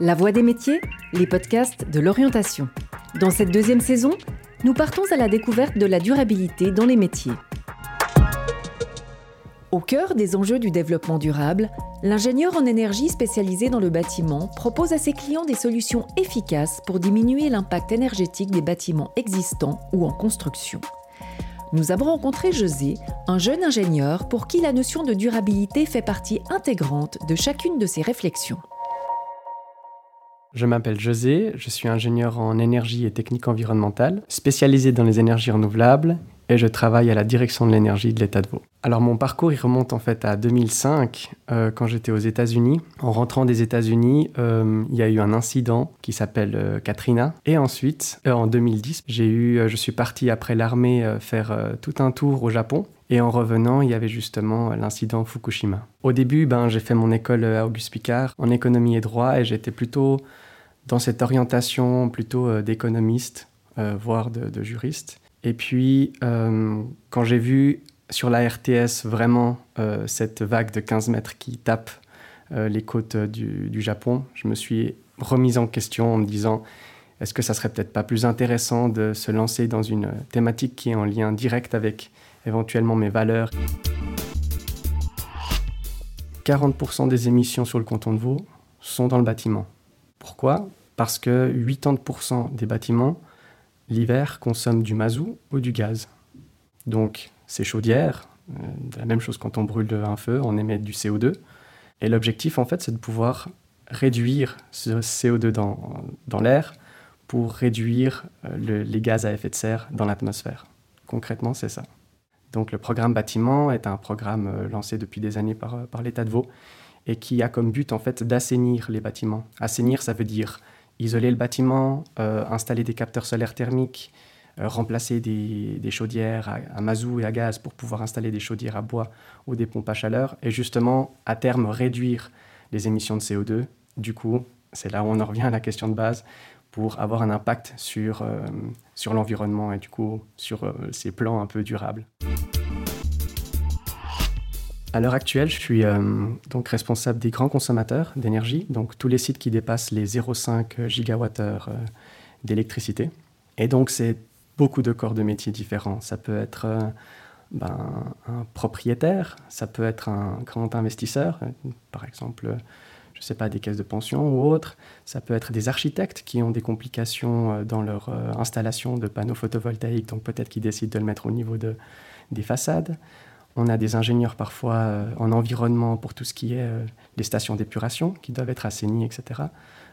La Voix des métiers, les podcasts de l'orientation. Dans cette deuxième saison, nous partons à la découverte de la durabilité dans les métiers. Au cœur des enjeux du développement durable, l'ingénieur en énergie spécialisé dans le bâtiment propose à ses clients des solutions efficaces pour diminuer l'impact énergétique des bâtiments existants ou en construction. Nous avons rencontré José, un jeune ingénieur pour qui la notion de durabilité fait partie intégrante de chacune de ses réflexions. Je m'appelle José, je suis ingénieur en énergie et technique environnementale, spécialisé dans les énergies renouvelables et je travaille à la direction de l'énergie de l'État de Vaud. Alors mon parcours il remonte en fait à 2005 euh, quand j'étais aux États-Unis. En rentrant des États-Unis, euh, il y a eu un incident qui s'appelle euh, Katrina et ensuite en 2010, j'ai eu je suis parti après l'armée faire tout un tour au Japon et en revenant, il y avait justement l'incident Fukushima. Au début, ben, j'ai fait mon école à Auguste Picard en économie et droit et j'étais plutôt dans cette orientation plutôt d'économiste, voire de, juriste. Et puis, euh, quand j'ai vu sur la RTS vraiment euh, cette vague de 15 mètres qui tape euh, les côtes du, du, Japon, je me suis remise en question en me disant est-ce que ça serait peut-être pas plus intéressant de se lancer dans une thématique qui est en lien direct avec éventuellement mes valeurs? 40% des émissions sur le canton de Vaud sont dans le bâtiment. Pourquoi? Parce que 80% des bâtiments l'hiver consomme du mazout ou du gaz. Donc ces chaudières, euh, la même chose quand on brûle un feu, on émet du CO2. Et l'objectif en fait c'est de pouvoir réduire ce CO2 dans, dans l'air pour réduire euh, les gaz à effet de serre dans l'atmosphère. Concrètement c'est ça. Donc le programme bâtiment est un programme euh, lancé depuis des années par, par l'État de Vaud et qui a comme but en fait d'assainir les bâtiments. Assainir ça veut dire isoler le bâtiment, euh, installer des capteurs solaires thermiques, euh, remplacer des, chaudières à, à, mazout et à gaz pour pouvoir installer des chaudières à bois ou des pompes à chaleur, et justement, à terme, réduire les émissions de CO2. Du coup, c'est là où on en revient à la question de base, pour avoir un impact sur, euh, sur l'environnement et du coup sur ces plans un peu durables. À l'heure actuelle, je suis euh, donc responsable des grands consommateurs d'énergie, donc tous les sites qui dépassent les 0,5 gigawattheures euh, d'électricité. Et donc, c'est beaucoup de corps de métiers différents. Ça peut être euh, ben, un propriétaire, ça peut être un grand investisseur, par exemple, je ne sais pas, des caisses de pension ou autres. Ça peut être des architectes qui ont des complications dans leur installation de panneaux photovoltaïques, donc peut-être qu'ils décident de le mettre au niveau de, des façades. On a des ingénieurs parfois euh, en environnement pour tout ce qui est euh, les stations d'épuration qui doivent être assainies, etc.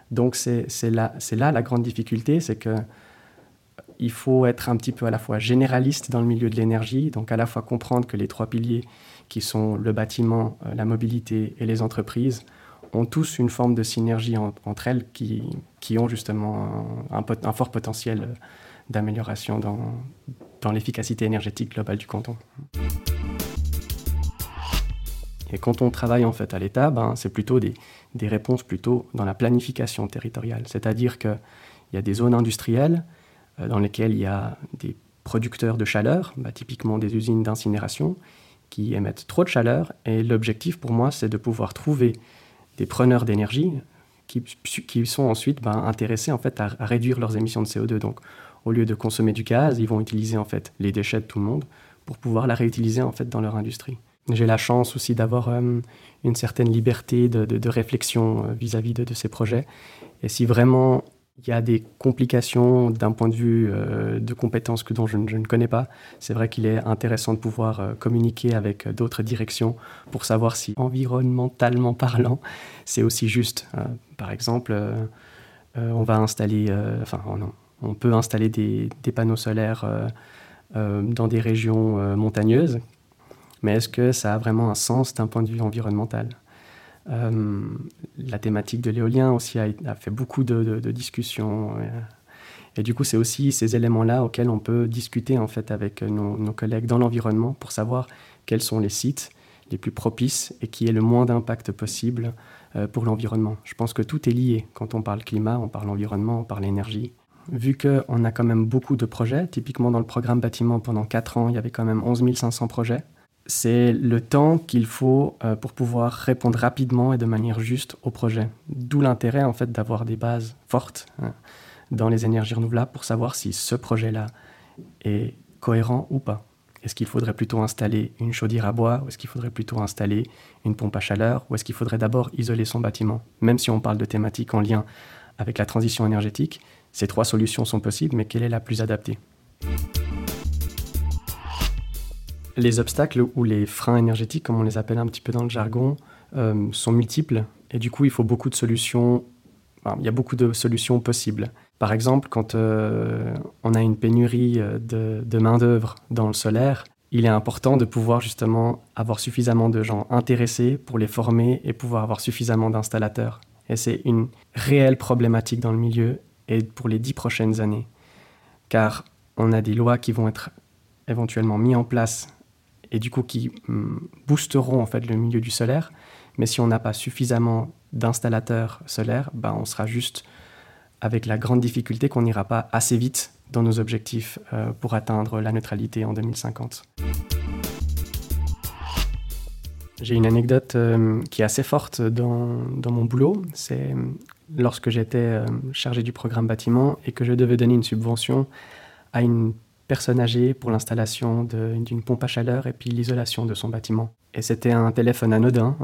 Donc c'est là, la grande difficulté, c'est que il faut être un petit peu à la fois généraliste dans le milieu de l'énergie, donc à la fois comprendre que les trois piliers qui sont le bâtiment, euh, la mobilité et les entreprises ont tous une forme de synergie entre elles qui, ont justement un, fort potentiel d'amélioration dans l'efficacité énergétique globale du canton. Et quand on travaille en fait à l'État, ben, c'est plutôt des, réponses plutôt dans la planification territoriale. C'est-à-dire qu'il y a des zones industrielles euh, dans lesquelles il y a des producteurs de chaleur, bah, typiquement des usines d'incinération, qui émettent trop de chaleur. Et l'objectif pour moi, c'est de pouvoir trouver des preneurs d'énergie qui, qui, sont ensuite ben, intéressés en fait à, à, réduire leurs émissions de CO2. Donc, au lieu de consommer du gaz, ils vont utiliser en fait les déchets de tout le monde pour pouvoir la réutiliser en fait dans leur industrie. J'ai la chance aussi d'avoir euh, une certaine liberté de, réflexion euh, vis-à-vis -vis de, ces projets. Et si vraiment il y a des complications d'un point de vue euh, de compétences que dont je, ne connais pas, c'est vrai qu'il est intéressant de pouvoir communiquer avec d'autres directions pour savoir si environnementalement parlant, c'est aussi juste. Par exemple, on va installer, enfin non, on peut installer des panneaux solaires dans des régions montagneuses mais est-ce que ça a vraiment un sens d'un point de vue environnemental? Euh, La thématique de l'éolien aussi a, a, fait beaucoup de, discussions. Et, et, du coup, c'est aussi ces éléments-là auxquels on peut discuter en fait avec nos, nos collègues dans l'environnement pour savoir quels sont les sites les plus propices et qui aient le moins d'impact possible euh, pour l'environnement. Je pense que tout est lié. Quand on parle climat, on parle environnement, on parle énergie. Vu qu'on a quand même beaucoup de projets, typiquement dans le programme bâtiment pendant 4 ans, il y avait quand même 11 500 projets c'est le temps qu'il faut euh, pour pouvoir répondre rapidement et de manière juste au projet. D'où l'intérêt en fait d'avoir des bases fortes hein, dans les énergies renouvelables pour savoir si ce projet-là est cohérent ou pas. Est-ce qu'il faudrait plutôt installer une chaudière à bois ou est-ce qu'il faudrait plutôt installer une pompe à chaleur ou est-ce qu'il faudrait d'abord isoler son bâtiment? Même si on parle de thématiques en lien avec la transition énergétique, ces trois solutions sont possibles, mais quelle est la plus adaptée? Les obstacles ou les freins énergétiques, comme on les appelle un petit peu dans le jargon, euh, sont multiples et du coup il faut beaucoup de solutions. il y a beaucoup de solutions possibles. Par exemple, quand euh, on a une pénurie euh, de, de main-d'œuvre dans le solaire, il est important de pouvoir justement avoir suffisamment de gens intéressés pour les former et pouvoir avoir suffisamment d'installateurs. Et c'est une réelle problématique dans le milieu et pour les dix prochaines années. Car on a des lois qui vont être éventuellement mises en place et du coup qui hum, boosteront en fait le milieu du solaire. Mais si on n'a pas suffisamment d'installateurs solaires, ben on sera juste avec la grande difficulté qu'on n'ira pas assez vite dans nos objectifs euh, pour atteindre la neutralité en 2050. J'ai une anecdote euh, qui est assez forte dans, dans mon boulot. C'est euh, lorsque j'étais chargé du programme bâtiment et que je devais donner une subvention à une personne âgée pour l'installation d'une pompe à chaleur et puis l'isolation de son bâtiment. Et c'était un téléphone anodin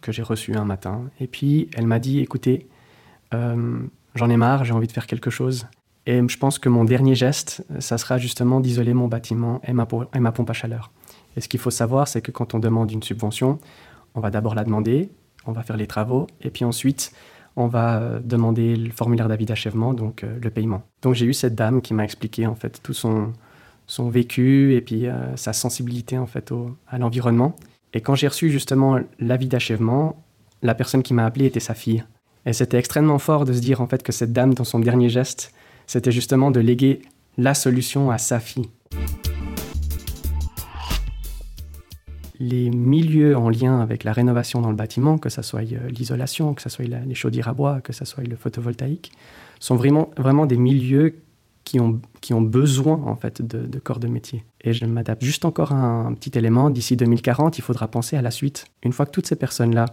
que j'ai reçu un matin. Et puis elle m'a dit, écoutez, j'en ai marre, j'ai envie de faire quelque chose. Et je pense que mon dernier geste, ça sera justement d'isoler mon bâtiment et ma, pompe à chaleur. Et ce qu'il faut savoir, c'est que quand on demande une subvention, on va d'abord la demander, on va faire les travaux, et puis ensuite, on va euh, demander le formulaire d'avis d'achèvement, donc euh, le paiement. Donc j'ai eu cette dame qui m'a expliqué en fait tout son, son vécu et puis euh, sa sensibilité en fait au, à l'environnement. Et quand j'ai reçu justement l'avis d'achèvement, la personne qui m'a appelé était sa fille. Et c'était extrêmement fort de se dire en fait que cette dame, dans son dernier geste, c'était justement de léguer la solution à sa fille. Les milieux en lien avec la rénovation dans le bâtiment, que ce soit euh, l'isolation, que ce soit les chaudières à bois, que ce soit le photovoltaïque, sont vraiment, vraiment des milieux qui ont, qui ont besoin en fait de, corps de métier. Et je m'adapte juste encore à un petit élément. D'ici 2040, il faudra penser à la suite. Une fois que toutes ces personnes-là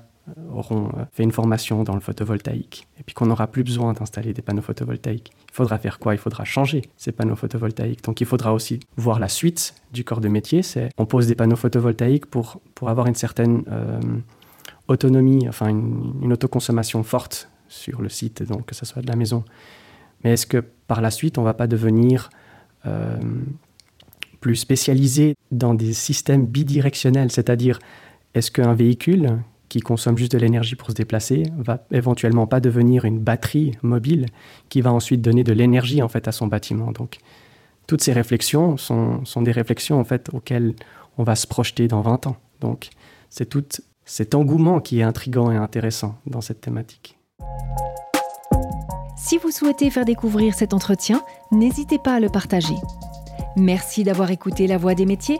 auront euh, fait une formation dans le photovoltaïque et puis qu'on n'aura plus besoin d'installer des panneaux photovoltaïques. Il faudra faire quoi? Il faudra changer ces panneaux photovoltaïques. Donc il faudra aussi voir la suite du corps de métier. C'est on pose des panneaux photovoltaïques pour, pour avoir une certaine euh, autonomie, enfin une, autoconsommation forte sur le site, donc que ce soit de la maison. Mais est-ce que par la suite, on ne va pas devenir plus spécialisé dans des systèmes bidirectionnels? C'est-à-dire, est-ce qu'un véhicule qui consomme juste de l'énergie pour se déplacer va éventuellement pas devenir une batterie mobile qui va ensuite donner de l'énergie en fait à son bâtiment. Donc toutes ces réflexions sont, sont, des réflexions en fait auxquelles on va se projeter dans 20 ans. Donc c'est tout cet engouement qui est intrigant et intéressant dans cette thématique. Si vous souhaitez faire découvrir cet entretien, n'hésitez pas à le partager. Merci d'avoir écouté La Voix des métiers